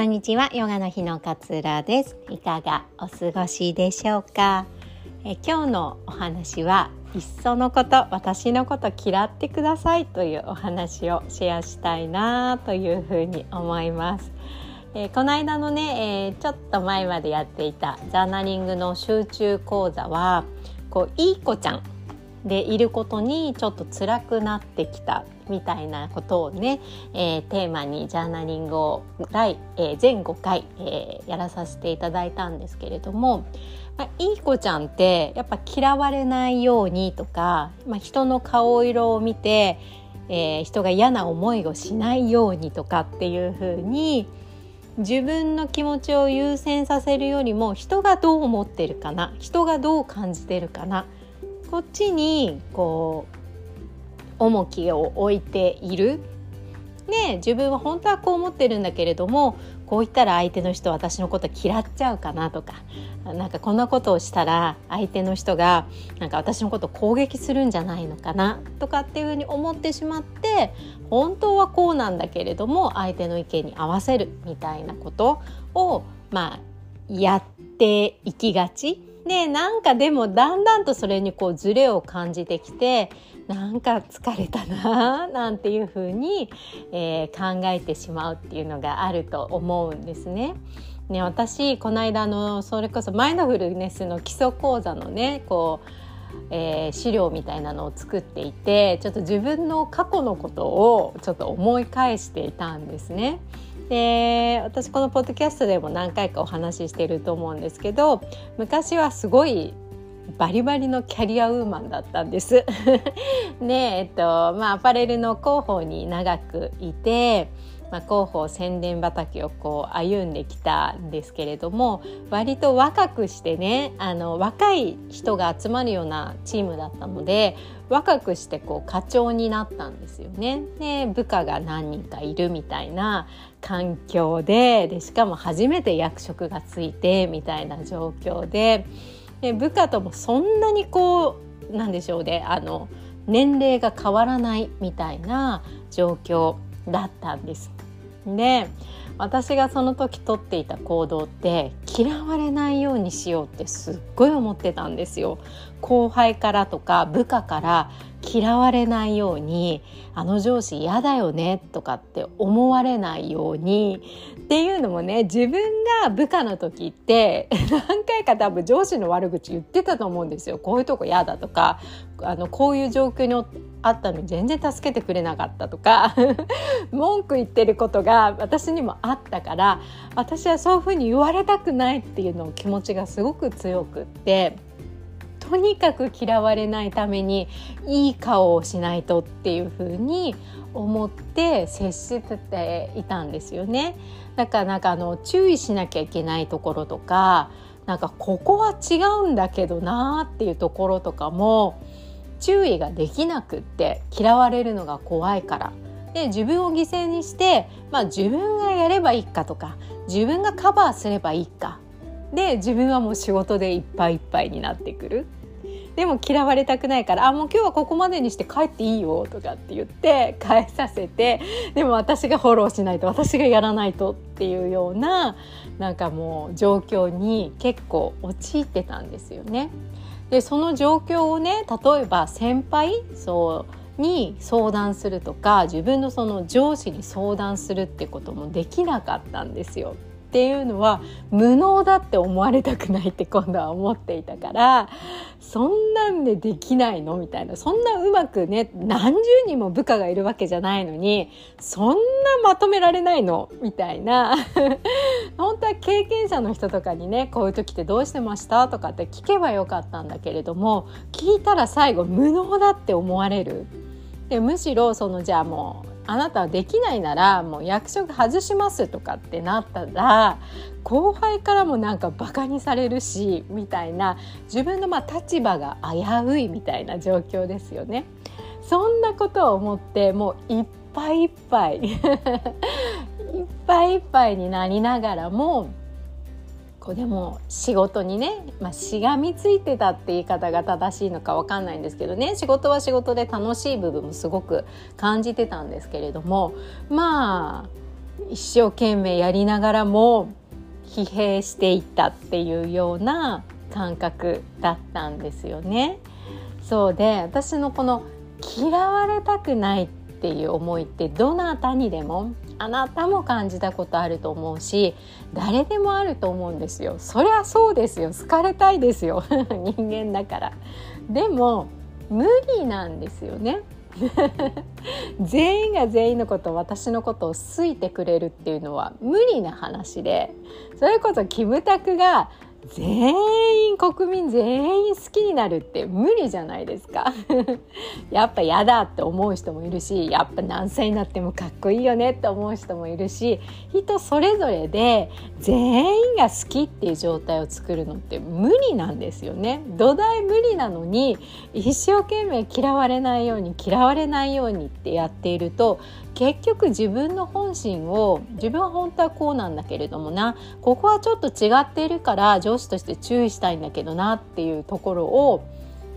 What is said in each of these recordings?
こんにちは。ヨガの日の勝浦です。いかがお過ごしでしょうか？え今日のお話はいっそのこと私のこと嫌ってくださいというお話をシェアしたいなというふうに思います。えー、この間のね、えー、ちょっと前までやっていたジャーナリングの集中講座はこういい子ちゃんでいることにちょっと辛くなってきたみたいなことをね、えー、テーマにジャーナリングを第、えー、全5回、えー、やらさせていただいたんですけれども、まあ、いい子ちゃんってやっぱ嫌われないようにとか、まあ、人の顔色を見て、えー、人が嫌な思いをしないようにとかっていうふうに自分の気持ちを優先させるよりも人がどう思ってるかな人がどう感じてるかなこっちにこう重きを置いている。で自分は本当はこう思ってるんだけれどもこう言ったら相手の人私のこと嫌っちゃうかなとかなんかこんなことをしたら相手の人がなんか私のこと攻撃するんじゃないのかなとかっていうふうに思ってしまって本当はこうなんだけれども相手の意見に合わせるみたいなことをまあやっていきがちでなんかでもだんだんとそれにこうズレを感じてきてなんか疲れたななんていうふうに、えー、考えてしまうっていうのがあると思うんですね。ね私この間のそれこそマインドフルネスの基礎講座のねこうえー、資料みたいなのを作っていてちょっと自分の過去のことをちょっと思い返していたんですね。で私このポッドキャストでも何回かお話ししてると思うんですけど昔はすごいバリバリのキャリアウーマンだったんです。で、えっとまあ、アパレルの広報に長くいてまあ、広報宣伝畑をこう歩んできたんですけれども割と若くしてねあの若い人が集まるようなチームだったので若くしてこう課長になったんですよね。で部下が何人かいるみたいな環境ででしかも初めて役職がついてみたいな状況でで部下ともそんなにこうなんでしょうねあの年齢が変わらないみたいな状況だったんです。で私がその時取っていた行動って嫌われないようにしようってすっごい思ってたんですよ。後輩からとか部下から嫌われないようにあの上司嫌だよねとかって思われないようにっていうのもね自分が部下の時って何回か多分上司の悪口言ってたと思うんですよこういうとこ嫌だとかあのこういう状況にあったのに全然助けてくれなかったとか 文句言ってることが私にもあったから私はそういうふうに言われたくないっていうのを気持ちがすごく強くって。とにかく嫌われないためにいい顔をしないとっていうふうに思って接していたんですよね。だからなんかあの注意しなきゃいけないところとかなんかここは違うんだけどなーっていうところとかも注意ができなくって嫌われるのが怖いから。で自分を犠牲にして、まあ、自分がやればいいかとか自分がカバーすればいいかで自分はもう仕事でいっぱいいっぱいになってくるでも嫌われたくないから「あもう今日はここまでにして帰っていいよ」とかって言って返させてでも私がフォローしないと私がやらないとっていうようななんかもう状況に結構陥ってたんですよね。でその状況をね例えば先輩そうに相談するとか自分のその上司に相談するってこともできなかったんですよ。っていうのは無能だって思われたくないって今度は思っていたからそんなんでできないのみたいなそんなうまくね何十人も部下がいるわけじゃないのにそんなまとめられないのみたいな 本当は経験者の人とかにねこういう時ってどうしてましたとかって聞けばよかったんだけれども聞いたら最後無能だって思われる。でむしろそのじゃあもうあなたはできないならもう役職外しますとかってなったら後輩からもなんかバカにされるしみたいな自分のまあ立場が危ういみたいな状況ですよね。そんなことを思ってもういっぱいいっぱい いっぱいいっぱいになりながらもこうでも仕事にね、まあ、しがみついてたって言い方が正しいのか分かんないんですけどね仕事は仕事で楽しい部分もすごく感じてたんですけれどもまあ一生懸命やりながらも疲弊していったっていうような感覚だったんですよね。そうで私のこの嫌われたくないっていう思いってどなたにでもあなたも感じたことあると思うし誰でもあると思うんですよ。そりゃそうですよ。好かれたいですよ。人間だから。でも無理なんですよね。全員が全員のこと私のことを好いてくれるっていうのは無理な話でそれこそキムタクが全員国民全員好きになるって無理じゃないですか。やっぱ嫌だって思う人もいるしやっぱ何歳になってもかっこいいよねって思う人もいるし人それぞれで全員が好きっていう状態を作るのって無理なんですよね。土台無理なのに一生懸命嫌われないように嫌われないようにってやっていると結局自分の本心を自分は本当はこうなんだけれどもなここはちょっと違っているから上司として注意したいんだけどなっていうところを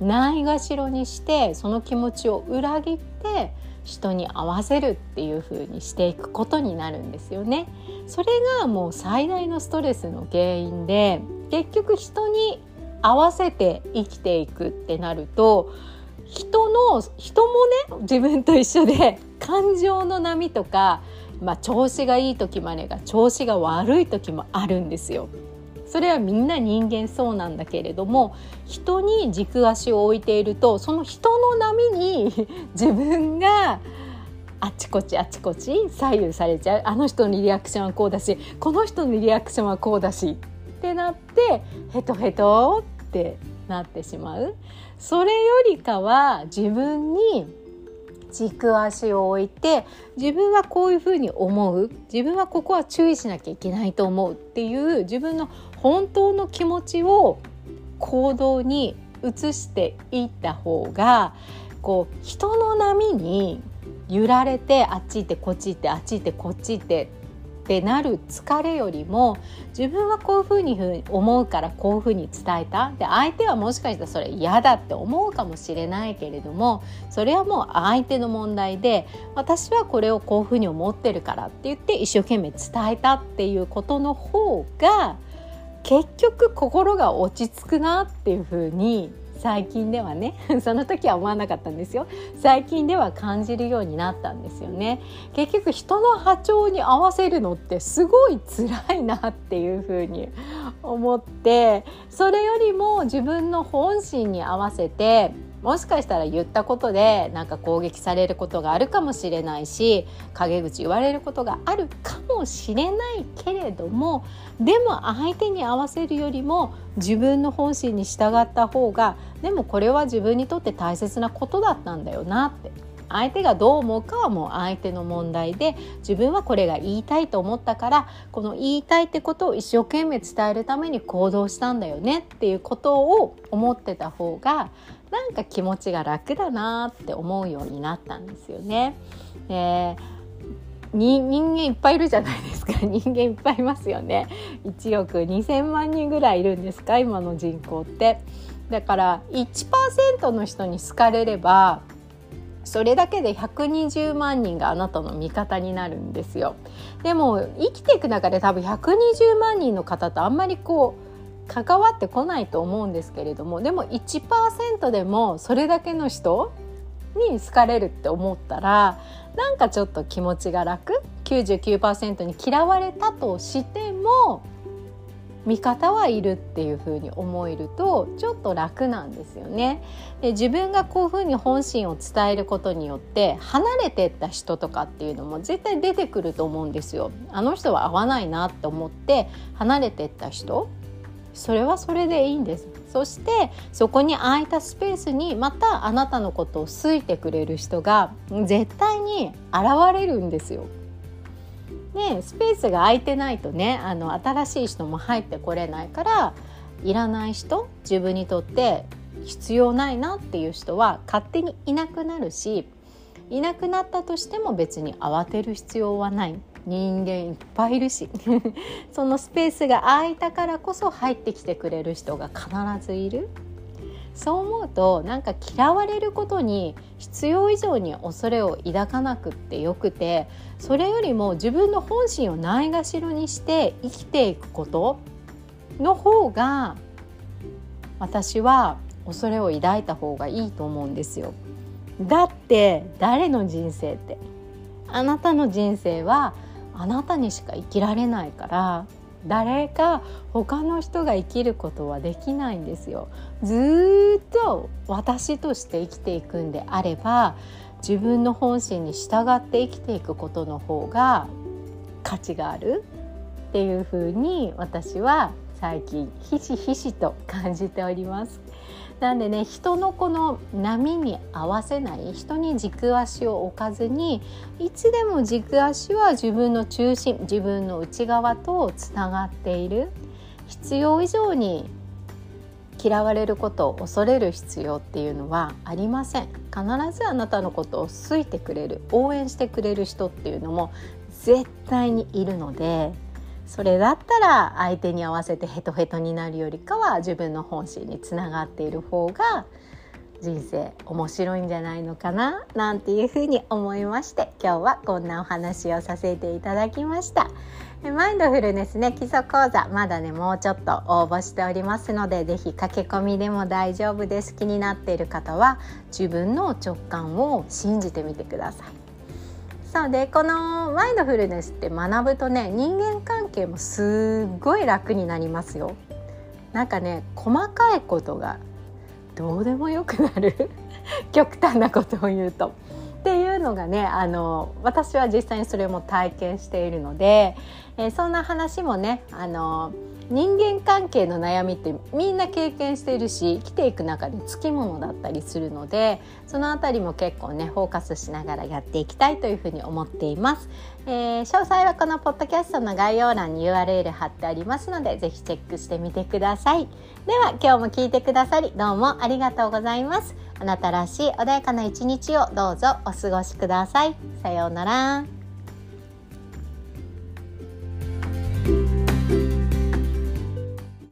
ないがしろにしてその気持ちを裏切って人に合わせるっていう風にしていくことになるんですよね。それがもう最大のストレスの原因で結局人に合わせて生きていくってなると人の人もね自分と一緒で感情の波とか、まあ、調子がいい時もあれば調子が悪い時もあるんですよ。それはみんな人間そうなんだけれども人に軸足を置いているとその人の波に 自分があちこちあちこち左右されちゃうあの人のリアクションはこうだしこの人のリアクションはこうだしってなってヘトヘトってなってしまう。それよりかは自分に軸足を置いて自分はこういうふうに思う。自分はここは注意しなきゃいけないと思うっていう自分の本当の気持ちを行動に移していった方がこう人の波に揺られてあっち行ってこっち行ってあっち行ってこっち行ってってなる疲れよりも自分はこういうふうに思うからこういうふうに伝えた。で相手はもしかしたらそれ嫌だって思うかもしれないけれどもそれはもう相手の問題で私はこれをこういうふうに思ってるからって言って一生懸命伝えたっていうことの方が結局心が落ち着くなっていうふうに最近ではね その時は思わなかったんですよ。最近では感じるようになったんですよね。結局人の波長に合わせるのってすごい辛いなっていうふうに思ってそれよりも自分の本心に合わせてもしかしたら言ったことでなんか攻撃されることがあるかもしれないし陰口言われることがあるかもしれないけれどもでも相手に合わせるよりも自分の本心に従った方がでもこれは自分にとって大切なことだったんだよなって。相手がどう思うかはもう相手の問題で自分はこれが言いたいと思ったからこの言いたいってことを一生懸命伝えるために行動したんだよねっていうことを思ってた方がなんか気持ちが楽だなって思うようになったんですよね。え人間いっぱいいるじゃないですか。人間いっぱいいますよね。1億2,000万人ぐらいいるんですか？今の人口って。だから1%の人に好かれればそれだけで120万人があなたの味方になるんですよ。でも生きていく中で多分120万人の方とあんまりこう関わってこないと思うんですけれどもでも1%でもそれだけの人に好かれるって思ったらなんかちょっと気持ちが楽99%に嫌われたとしても味方はいるっていう風に思えるとちょっと楽なんですよね。で自分がこういう風に本心を伝えることによって離れてった人とかっていうのも絶対出てくると思うんですよ。あの人は合わないなって思って離れてった人それはそれでいいんですそしてそこに空いたスペースにまたあなたのことを好いてくれる人が絶対に現れるんですよ。でスペースが空いてないとねあの新しい人も入ってこれないからいらない人自分にとって必要ないなっていう人は勝手にいなくなるしいなくなったとしても別に慌てる必要はない人間いっぱいいるし。そのスペースが空いたからこそ入ってきてくれる人が必ずいる。そう思うとなんか嫌われることに必要以上に恐れを抱かなくってよくてそれよりも自分の本心をないがしろにして生きていくことの方が私は恐れを抱いた方がいいと思うんですよ。だって誰の人生って。あなたの人生はあなたにしか生きられないから誰か他の人が生きることはできないんですよ。ずっと私として生きていくんであれば自分の本心に従って生きていくことの方が価値がある。っていうふうに私は最近ひしひしと感じております。なんでね人のこの波に合わせない人に軸足を置かずにいつでも軸足は自分の中心自分の内側とつながっている。必要以上に嫌われることを恐れる必要っていうのはありません。必ずあなたのことを好いてくれる応援してくれる人っていうのも絶対にいるのでそれだったら相手に合わせてヘトヘトになるよりかは自分の本心につながっている方が人生面白いんじゃないのかななんていうふうに思いまして今日はこんなお話をさせていただきました。マインドフルネスね基礎講座まだねもうちょっと応募しておりますので是非駆け込みでも大丈夫です。気になっている方は自分の直感を信じてみてください。そうでこのマインドフルネスって学ぶとね人間関係もすっごい楽になりますよ。なんかね細かいことがどうでもよくなる 極端なことを言うと。っていうのがねあの私は実際にそれも体験しているので、えー、そんな話もねあの人間関係の悩みってみんな経験しているし生きていく中でつきものだったりするのでそのあたりも結構ねフォーカスしながらやっていきたいというふうに思っています、えー、詳細はこのポッドキャストの概要欄に URL 貼ってありますのでぜひチェックしてみてください。では今日も聞いてくださりどうもありがとうございます。あなたらしい穏やかな一日をどうぞお過ごしください。さようなら。